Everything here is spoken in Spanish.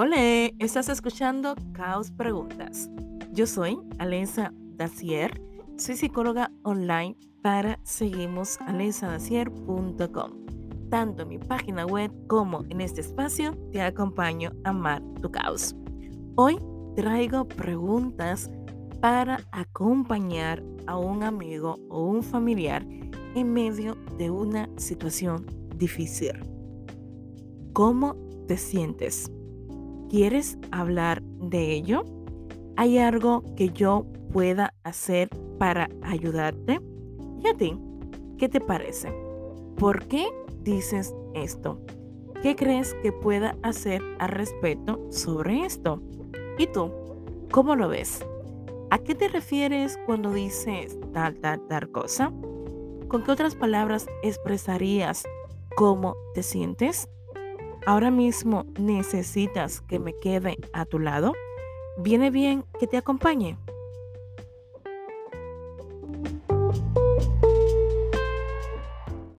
Hola, estás escuchando Caos Preguntas. Yo soy Alenza Dacier, soy psicóloga online para seguimosalenzadacier.com. Tanto en mi página web como en este espacio te acompaño a amar tu caos. Hoy traigo preguntas para acompañar a un amigo o un familiar en medio de una situación difícil. ¿Cómo te sientes? ¿Quieres hablar de ello? ¿Hay algo que yo pueda hacer para ayudarte? ¿Y a ti? ¿Qué te parece? ¿Por qué dices esto? ¿Qué crees que pueda hacer al respecto sobre esto? ¿Y tú? ¿Cómo lo ves? ¿A qué te refieres cuando dices tal, tal, tal cosa? ¿Con qué otras palabras expresarías cómo te sientes? ¿Ahora mismo necesitas que me quede a tu lado? ¿Viene bien que te acompañe?